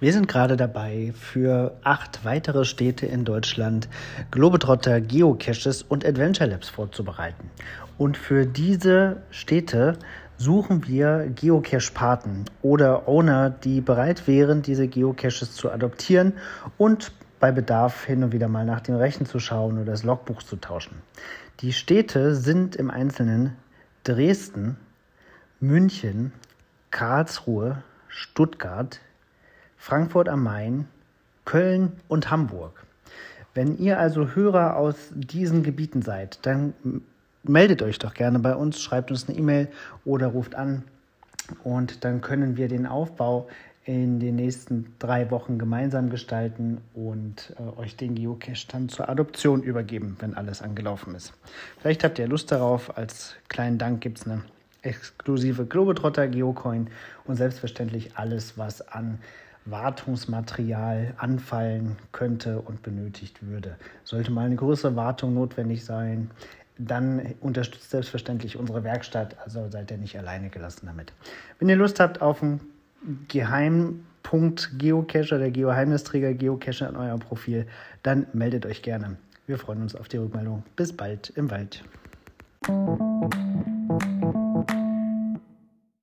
Wir sind gerade dabei, für acht weitere Städte in Deutschland Globetrotter Geocaches und Adventure Labs vorzubereiten. Und für diese Städte suchen wir Geocache-Paten oder Owner, die bereit wären, diese Geocaches zu adoptieren und bei Bedarf hin und wieder mal nach den Rechten zu schauen oder das Logbuch zu tauschen. Die Städte sind im Einzelnen Dresden, München, Karlsruhe, Stuttgart, Frankfurt am Main, Köln und Hamburg. Wenn ihr also Hörer aus diesen Gebieten seid, dann meldet euch doch gerne bei uns, schreibt uns eine E-Mail oder ruft an und dann können wir den Aufbau in den nächsten drei Wochen gemeinsam gestalten und äh, euch den Geocache dann zur Adoption übergeben, wenn alles angelaufen ist. Vielleicht habt ihr Lust darauf. Als kleinen Dank gibt es eine exklusive Globetrotter Geocoin und selbstverständlich alles, was an Wartungsmaterial anfallen könnte und benötigt würde. Sollte mal eine größere Wartung notwendig sein, dann unterstützt selbstverständlich unsere Werkstatt, also seid ihr nicht alleine gelassen damit. Wenn ihr Lust habt auf einen Geheimpunkt Geocacher, der Geheimnisträger Geocacher in eurem Profil, dann meldet euch gerne. Wir freuen uns auf die Rückmeldung. Bis bald im Wald.